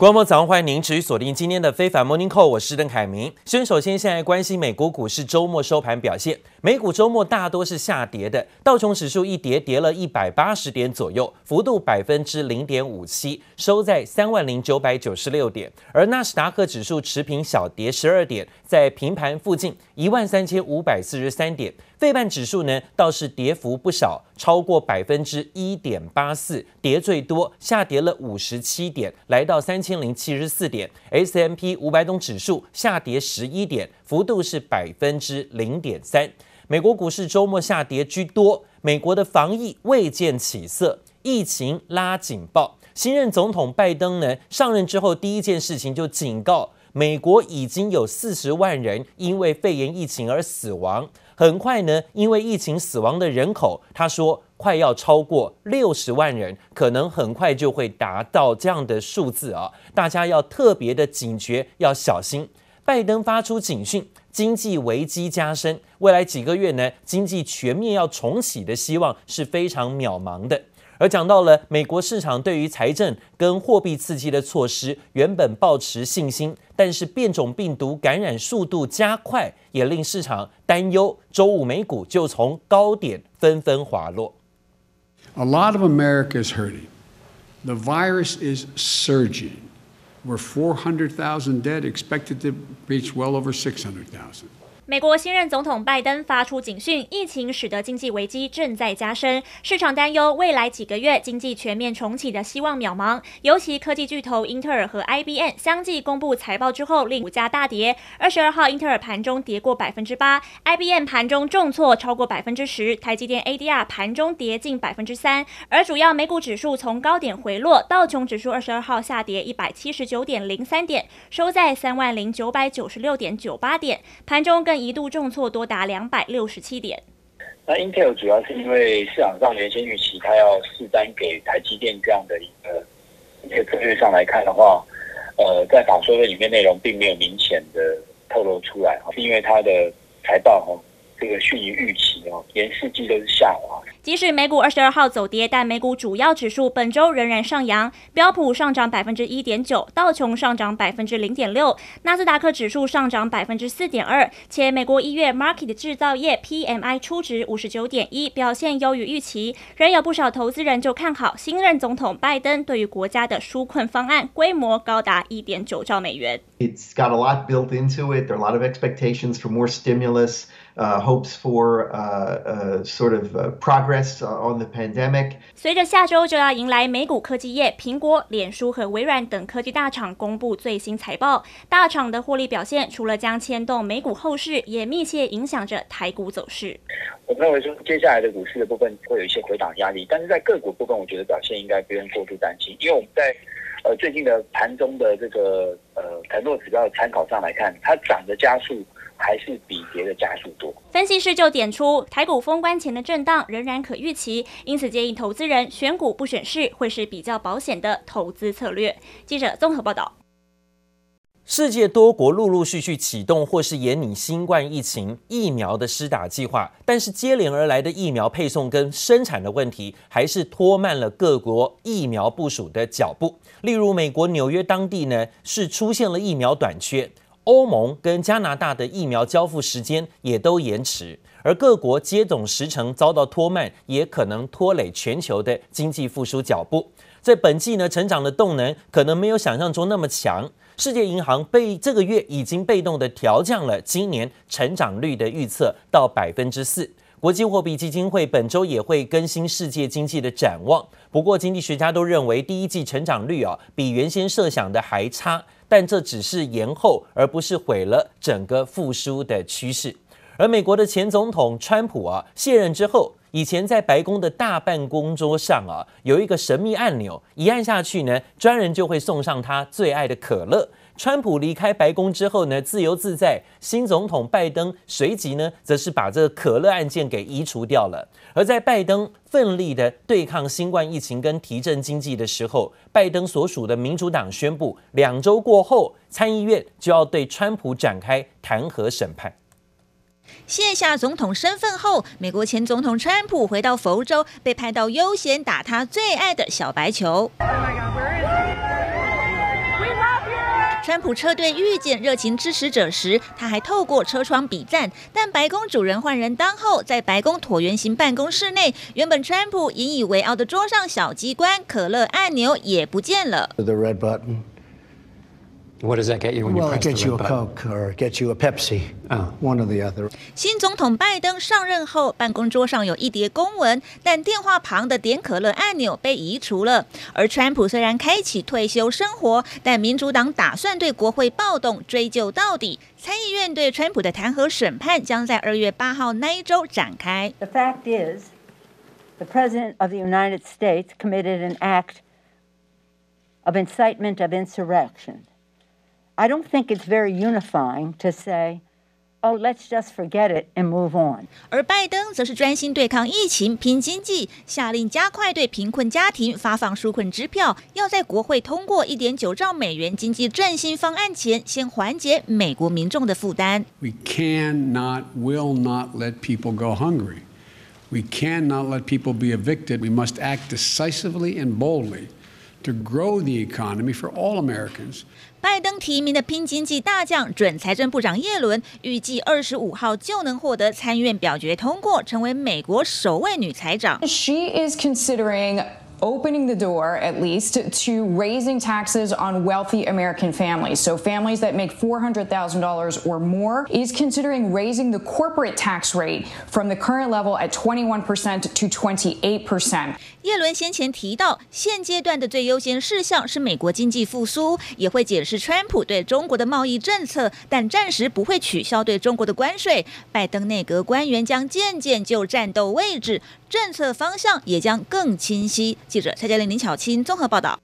观众朋友早上欢迎您持续锁定今天的非凡 Morning Call，我是邓凯明。先首先现在关心美国股市周末收盘表现，美股周末大多是下跌的，道琼指数一跌跌了一百八十点左右，幅度百分之零点五七，收在三万零九百九十六点，而纳斯达克指数持平小跌十二点，在平盘附近一万三千五百四十三点。费半指数呢倒是跌幅不少，超过百分之一点八四，跌最多，下跌了五十七点，来到三千零七十四点。S M P 五百种指数下跌十一点，幅度是百分之零点三。美国股市周末下跌居多，美国的防疫未见起色，疫情拉警报。新任总统拜登呢上任之后第一件事情就警告，美国已经有四十万人因为肺炎疫情而死亡。很快呢，因为疫情死亡的人口，他说快要超过六十万人，可能很快就会达到这样的数字啊！大家要特别的警觉，要小心。拜登发出警讯，经济危机加深，未来几个月呢，经济全面要重启的希望是非常渺茫的。而讲到了美国市场对于财政跟货币刺激的措施，原本抱持信心，但是变种病毒感染速度加快，也令市场担忧。周五美股就从高点纷纷滑落。A lot of America is hurting. The virus is surging. We're 400,000 dead, expected to reach well over 600,000. 美国新任总统拜登发出警讯，疫情使得经济危机正在加深，市场担忧未来几个月经济全面重启的希望渺茫。尤其科技巨头英特尔和 IBM 相继公布财报之后，令股价大跌。二十二号，英特尔盘中跌过百分之八，IBM 盘中重挫超过百分之十，台积电 ADR 盘中跌近百分之三。而主要美股指数从高点回落，道琼指数二十二号下跌一百七十九点零三点，收在三万零九百九十六点九八点，盘中更一度重挫多达两百六十七点。那 Intel 主要是因为市场上原先预期它要释单给台积电这样的一个一些策略上来看的话，呃，在法说的里面内容并没有明显的透露出来，是因为它的财报哈，这个逊于预期哦，连四季都是下滑。即使美股二十二号走跌，但美股主要指数本周仍然上扬，标普上涨百分之一点九，道琼上涨百分之零点六，纳斯达克指数上涨百分之四点二。且美国一月 market 制造业 PMI 初值五十九点一，表现优于预期。仍有不少投资人就看好新任总统拜登对于国家的纾困方案，规模高达一点九兆美元。It's got a lot built into it. There are a lot of expectations for more stimulus, uh, hopes for uh, uh, sort of progress. On the pandemic. 随着下周就要迎来美股科技业，苹果、脸书和微软等科技大厂公布最新财报，大厂的获利表现除了将牵动美股后市，也密切影响着台股走势。我认为说，接下来的股市的部分会有一些回档压力，但是在个股部分，我觉得表现应该不用过度担心，因为我们在呃最近的盘中的这个呃盘弱指标的参考上来看，它涨的加速。还是比别的加速多。分析师就点出，台股封关前的震荡仍然可预期，因此建议投资人选股不选市，会是比较保险的投资策略。记者综合报道。世界多国陆陆续续启动或是延拟新冠疫情疫苗的施打计划，但是接连而来的疫苗配送跟生产的问题，还是拖慢了各国疫苗部署的脚步。例如，美国纽约当地呢，是出现了疫苗短缺。欧盟跟加拿大的疫苗交付时间也都延迟，而各国接种时程遭到拖慢，也可能拖累全球的经济复苏脚步。在本季呢，成长的动能可能没有想象中那么强。世界银行被这个月已经被动的调降了今年成长率的预测到百分之四。国际货币基金会本周也会更新世界经济的展望，不过经济学家都认为第一季成长率啊比原先设想的还差。但这只是延后，而不是毁了整个复苏的趋势。而美国的前总统川普啊，卸任之后，以前在白宫的大办公桌上啊，有一个神秘按钮，一按下去呢，专人就会送上他最爱的可乐。川普离开白宫之后呢，自由自在。新总统拜登随即呢，则是把这个可乐案件给移除掉了。而在拜登奋力的对抗新冠疫情跟提振经济的时候，拜登所属的民主党宣布，两周过后，参议院就要对川普展开弹劾审判。卸下总统身份后，美国前总统川普回到佛州，被拍到悠闲打他最爱的小白球。川普车队遇见热情支持者时，他还透过车窗比赞。但白宫主人换人当后，在白宫椭圆形办公室内，原本川普引以为傲的桌上小机关可乐按钮也不见了。The red button. What does that get you when you Well, press it gets the you a red button? Coke or it gets you a Pepsi. Oh. One or the other. 新总统拜登上任后，办公桌上有一叠公文，但电话旁的点可乐按钮被移除了。而川普虽然开启退休生活，但民主党打算对国会暴动追究到底。参议院对川普的弹劾审判将在二月八号那一周展开。 The fact is, the President of the United States committed an act of incitement of insurrection. I don't think it's very unifying to say, oh, let's just forget it and move on. 而拜登则是专心对抗疫情、拼经济，下令加快对贫困家庭发放纾困支票，要在国会通过一点九兆美元经济振兴方案前，先缓解美国民众的负担。 We cannot, will not let people go hungry. We cannot let people be evicted. We must act decisively and boldly to grow the economy for all Americans. 拜登提名的拼经济大将准财政部长耶伦，预计二十五号就能获得参院表决通过，成为美国首位女财长。She is considering opening the door, at least, to raising taxes on wealthy American families. So, families that make $400,000 or more is considering raising the corporate tax rate from the current level at 21% to 28%. 耶伦先前提到，现阶段的最优先事项是美国经济复苏，也会检视川普对中国的贸易政策，但暂时不会取消对中国的关税。拜登内阁官员将渐渐就战斗位置，政策方向也将更清晰。 记者蔡嘉玲、林巧清综合报道。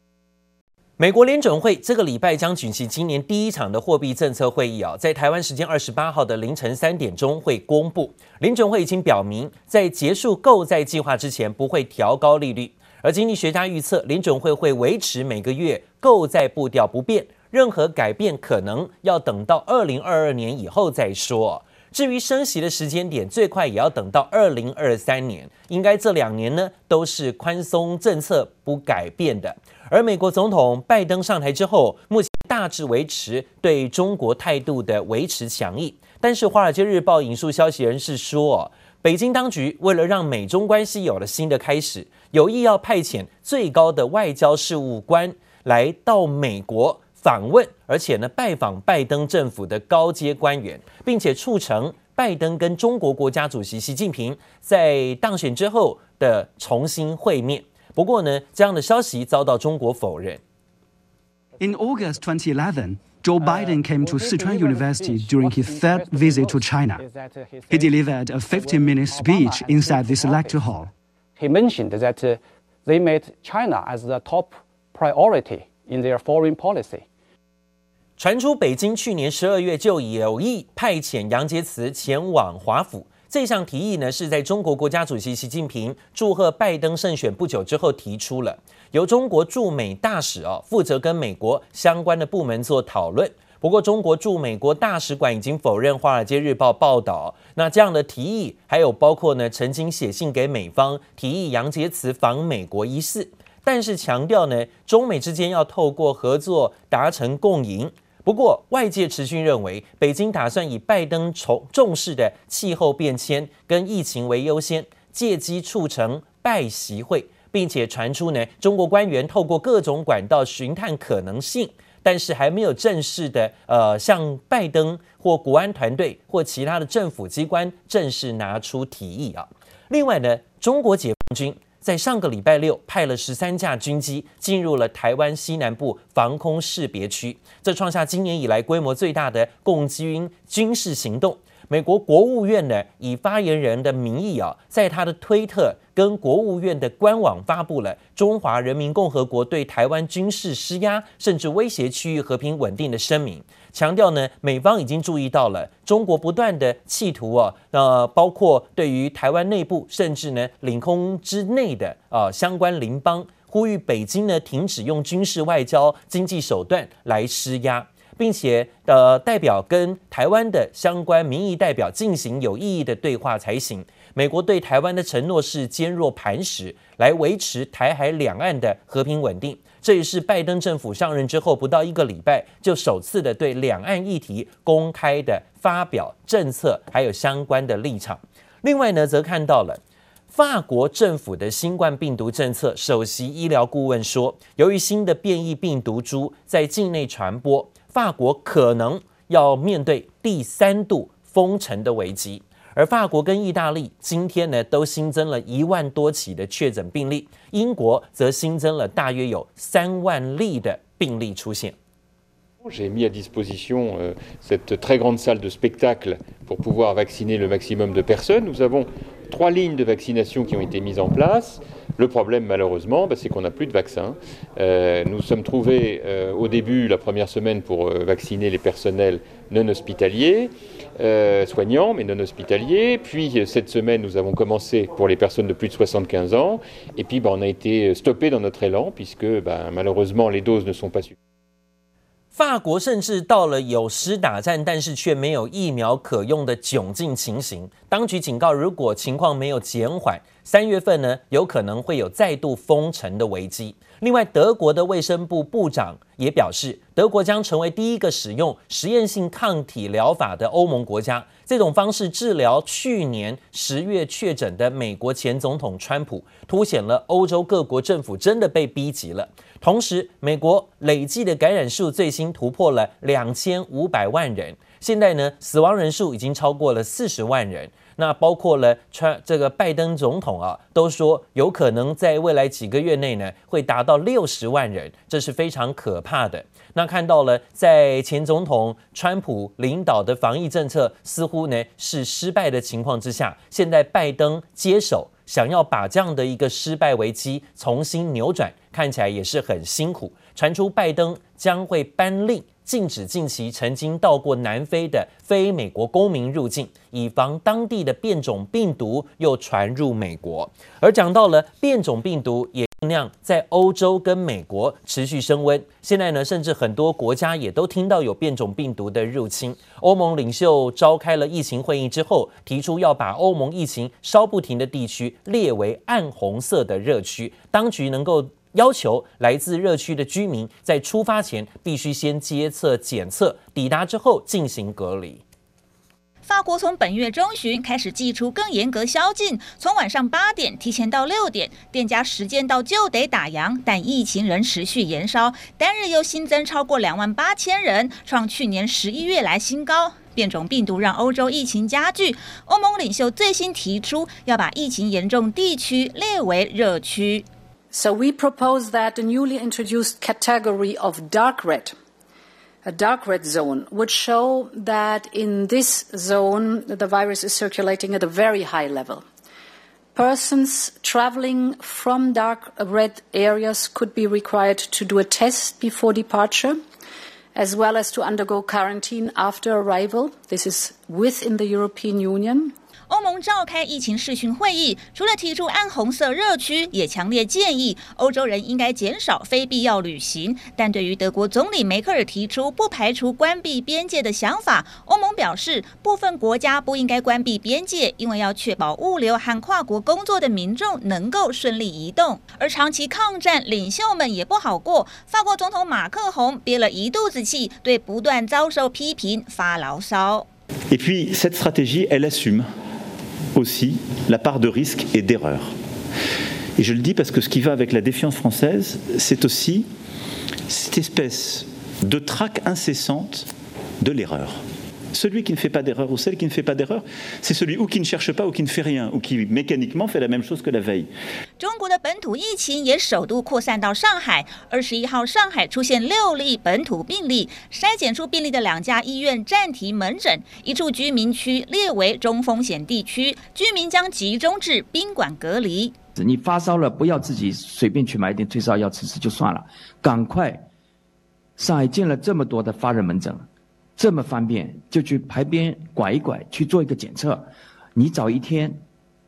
美国联准会这个礼拜将举行今年第一场的货币政策会议啊，在台湾时间二十八号的凌晨三点钟会公布。联准会已经表明，在结束购债计划之前不会调高利率，而经济学家预测联准会会维持每个月购债步调不变，任何改变可能要等到二零二二年以后再说。至于升息的时间点，最快也要等到二零二三年，应该这两年呢都是宽松政策不改变的。而美国总统拜登上台之后，目前大致维持对中国态度的维持强硬。但是《华尔街日报》引述消息人士说，北京当局为了让美中关系有了新的开始，有意要派遣最高的外交事务官来到美国访问，而且呢拜访拜登政府的高阶官员，并且促成拜登跟中国国家主席习近平在当选之后的重新会面。不过呢，这样的消息遭到中国否认。 In August 2011, Joe Biden came to Sichuan University during his third visit to China. He delivered a 15-minute speech inside this lecture hall. He mentioned that uh, they made China as the top priority in their foreign policy. 传出北京去年十二月就有意派遣杨洁篪前往华府。这项提议呢，是在中国国家主席习近平祝贺拜登胜选不久之后提出了，由中国驻美大使哦负责跟美国相关的部门做讨论。不过，中国驻美国大使馆已经否认《华尔街日报》报道，那这样的提议还有包括呢，曾经写信给美方提议杨洁篪访美国一事，但是强调呢，中美之间要透过合作达成共赢。不过，外界持续认为，北京打算以拜登重重视的气候变迁跟疫情为优先，借机促成拜习会，并且传出呢，中国官员透过各种管道寻探可能性，但是还没有正式的呃向拜登或国安团队或其他的政府机关正式拿出提议啊。另外呢，中国解放军。在上个礼拜六，派了十三架军机进入了台湾西南部防空识别区，这创下今年以来规模最大的共军军事行动。美国国务院呢，以发言人的名义啊，在他的推特跟国务院的官网发布了中华人民共和国对台湾军事施压，甚至威胁区域和平稳定的声明。强调呢，美方已经注意到了中国不断的企图啊，呃，包括对于台湾内部甚至呢领空之内的啊、相关邻邦，呼吁北京呢停止用军事、外交、经济手段来施压，并且呃代表跟台湾的相关民意代表进行有意义的对话才行。美国对台湾的承诺是坚若磐石，来维持台海两岸的和平稳定。这也是拜登政府上任之后不到一个礼拜就首次的对两岸议题公开的发表政策，还有相关的立场。另外呢，则看到了法国政府的新冠病毒政策首席医疗顾问说，由于新的变异病毒株在境内传播，法国可能要面对第三度封城的危机。而法国跟意大利今天呢，都新增了一万多起的确诊病例，英国则新增了大约有三万例的病例出现。J'ai mis à disposition cette très grande salle de spectacle pour pouvoir vacciner le maximum de personnes. Nous avons trois lignes de vaccination qui ont été mises en place. Le problème, malheureusement, c'est qu'on n'a plus de vaccins. Nous sommes trouvés au début, la première semaine, pour vacciner les personnels non hospitaliers. soignants, mais non hospitaliers. Puis cette semaine, nous avons commencé pour les personnes de plus de 75 ans. Et puis, bah, on a été stoppé dans notre élan, puisque bah, malheureusement, les doses ne sont pas suffisantes. 法国甚至到了有施打战，但是却没有疫苗可用的窘境情形。当局警告，如果情况没有减缓，三月份呢，有可能会有再度封城的危机。另外，德国的卫生部部长也表示，德国将成为第一个使用实验性抗体疗法的欧盟国家。这种方式治疗去年十月确诊的美国前总统川普，凸显了欧洲各国政府真的被逼急了。同时，美国累计的感染数最新突破了两千五百万人，现在呢，死亡人数已经超过了四十万人。那包括了川这个拜登总统啊，都说有可能在未来几个月内呢，会达到六十万人，这是非常可怕的。那看到了，在前总统川普领导的防疫政策似乎呢是失败的情况之下，现在拜登接手，想要把这样的一个失败危机重新扭转，看起来也是很辛苦。传出拜登将会颁令。禁止近期曾经到过南非的非美国公民入境，以防当地的变种病毒又传入美国。而讲到了变种病毒，也量在欧洲跟美国持续升温。现在呢，甚至很多国家也都听到有变种病毒的入侵。欧盟领袖召开了疫情会议之后，提出要把欧盟疫情稍不停的地区列为暗红色的热区，当局能够。要求来自热区的居民在出发前必须先接测检测，抵达之后进行隔离。法国从本月中旬开始祭出更严格宵禁，从晚上八点提前到六点，店家时间到就得打烊，但疫情仍持续延烧，单日又新增超过两万八千人，创去年十一月来新高。变种病毒让欧洲疫情加剧，欧盟领袖最新提出要把疫情严重地区列为热区。So we propose that the newly introduced category of dark red, a dark red zone, would show that in this zone the virus is circulating at a very high level. Persons traveling from dark red areas could be required to do a test before departure, as well as to undergo quarantine after arrival. This is within the European Union. 欧盟召开疫情视讯会议，除了提出暗红色热区，也强烈建议欧洲人应该减少非必要旅行。但对于德国总理梅克尔提出不排除关闭边界的想法，欧盟表示部分国家不应该关闭边界，因为要确保物流和跨国工作的民众能够顺利移动。而长期抗战领袖们也不好过，法国总统马克宏憋了一肚子气，对不断遭受批评发牢骚。Et puis, cette stratégie, elle assume. aussi la part de risque et d'erreur. Et je le dis parce que ce qui va avec la défiance française, c'est aussi cette espèce de traque incessante de l'erreur. Celui qui ne fait pas d'erreur ou celle qui ne fait pas d'erreur, c'est celui ou qui ne cherche pas ou qui ne fait rien ou qui mécaniquement fait la même chose que la veille. 中国的本土疫情也首度扩散到上海。二十一号，上海出现六例本土病例，筛检出病例的两家医院暂停门诊，一处居民区列为中风险地区，居民将集中至宾馆隔离。你发烧了，不要自己随便去买点退烧药吃吃就算了，赶快。上海建了这么多的发热门诊。这么方便，就去牌边拐一拐去做一个检测，你早一天，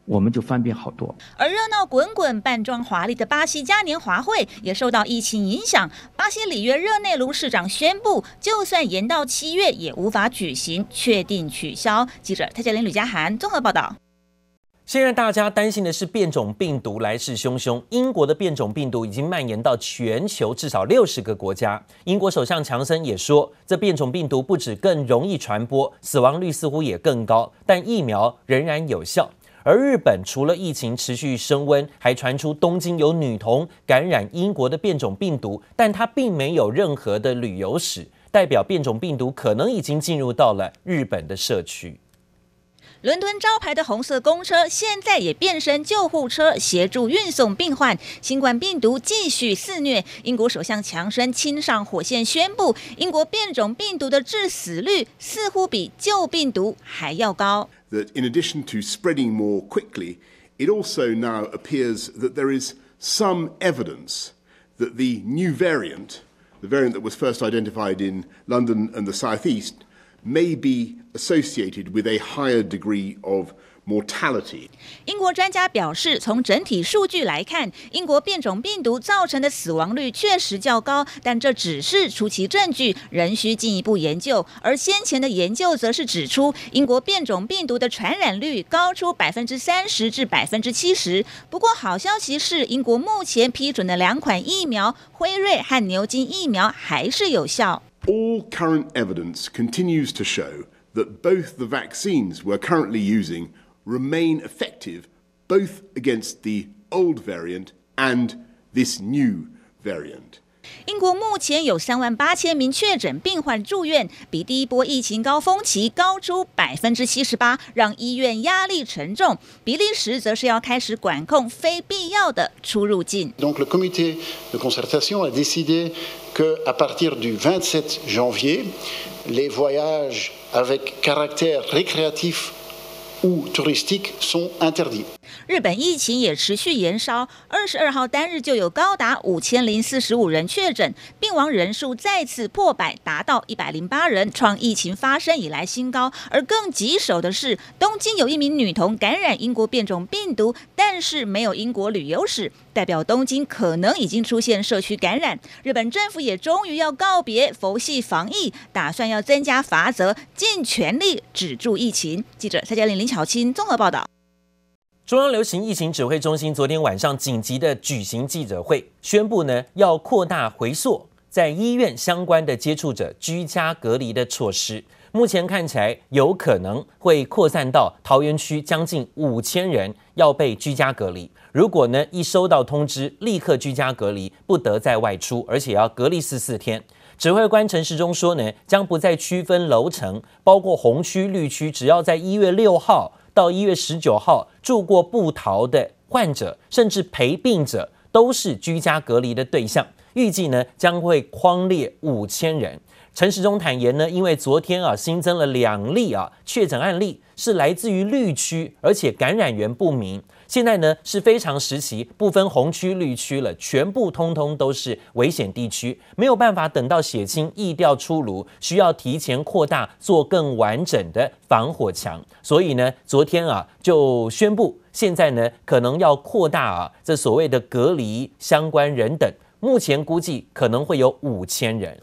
我们就方便好多。而热闹滚滚、扮装华丽的巴西嘉年华会也受到疫情影响，巴西里约热内卢市长宣布，就算延到七月也无法举行，确定取消。记者蔡佳玲、吕家涵综合报道。现在大家担心的是变种病毒来势汹汹。英国的变种病毒已经蔓延到全球至少六十个国家。英国首相强森也说，这变种病毒不止更容易传播，死亡率似乎也更高，但疫苗仍然有效。而日本除了疫情持续升温，还传出东京有女童感染英国的变种病毒，但她并没有任何的旅游史，代表变种病毒可能已经进入到了日本的社区。伦敦招牌的红色公车现在也变身救护车，协助运送病患。新冠病毒继续肆虐，英国首相强生亲上火线宣布，英国变种病毒的致死率似乎比旧病毒还要高。That in addition to spreading more quickly, it also now appears that there is some evidence that the new variant, the variant that was first identified in London and the southeast, may be associated with a higher degree of mortality. 英国专家表示，从整体数据来看，英国变种病毒造成的死亡率确实较高，但这只是初期证据，仍需进一步研究。而先前的研究则是指出，英国变种病毒的传染率高出百分之三十至百分之七十。不过好消息是，英国目前批准的两款疫苗——辉瑞和牛津疫苗还是有效。All current evidence continues to show that both the vaccines we're currently using remain effective both against the old variant and this new variant. 英国目前有三万八千名确诊病患住院，比第一波疫情高峰期高出百分之七十八，让医院压力沉重。比利时则是要开始管控非必要的出入境。Donc le comité de concertation a décidé que à partir du 27 janvier, les voyages avec caractère récréatif ou touristique sont interdits. 日本疫情也持续延烧，二十二号单日就有高达五千零四十五人确诊，病亡人数再次破百，达到一百零八人，创疫情发生以来新高。而更棘手的是，东京有一名女童感染英国变种病毒，但是没有英国旅游史，代表东京可能已经出现社区感染。日本政府也终于要告别佛系防疫，打算要增加罚则，尽全力止住疫情。记者蔡嘉玲、林巧清综合报道。中央流行疫情指挥中心昨天晚上紧急的举行记者会，宣布呢要扩大回溯在医院相关的接触者居家隔离的措施。目前看起来有可能会扩散到桃园区，将近五千人要被居家隔离。如果呢一收到通知，立刻居家隔离，不得再外出，而且要隔离十四天。指挥官陈时中说呢，将不再区分楼层，包括红区、绿区，只要在一月六号。到一月十九号住过布桃的患者，甚至陪病者，都是居家隔离的对象。预计呢将会框列五千人。陈时中坦言呢，因为昨天啊新增了两例啊确诊案例，是来自于绿区，而且感染源不明。现在呢是非常时期，不分红区绿区了，全部通通都是危险地区，没有办法等到血清疫调出炉，需要提前扩大做更完整的防火墙。所以呢，昨天啊就宣布，现在呢可能要扩大啊这所谓的隔离相关人等，目前估计可能会有五千人。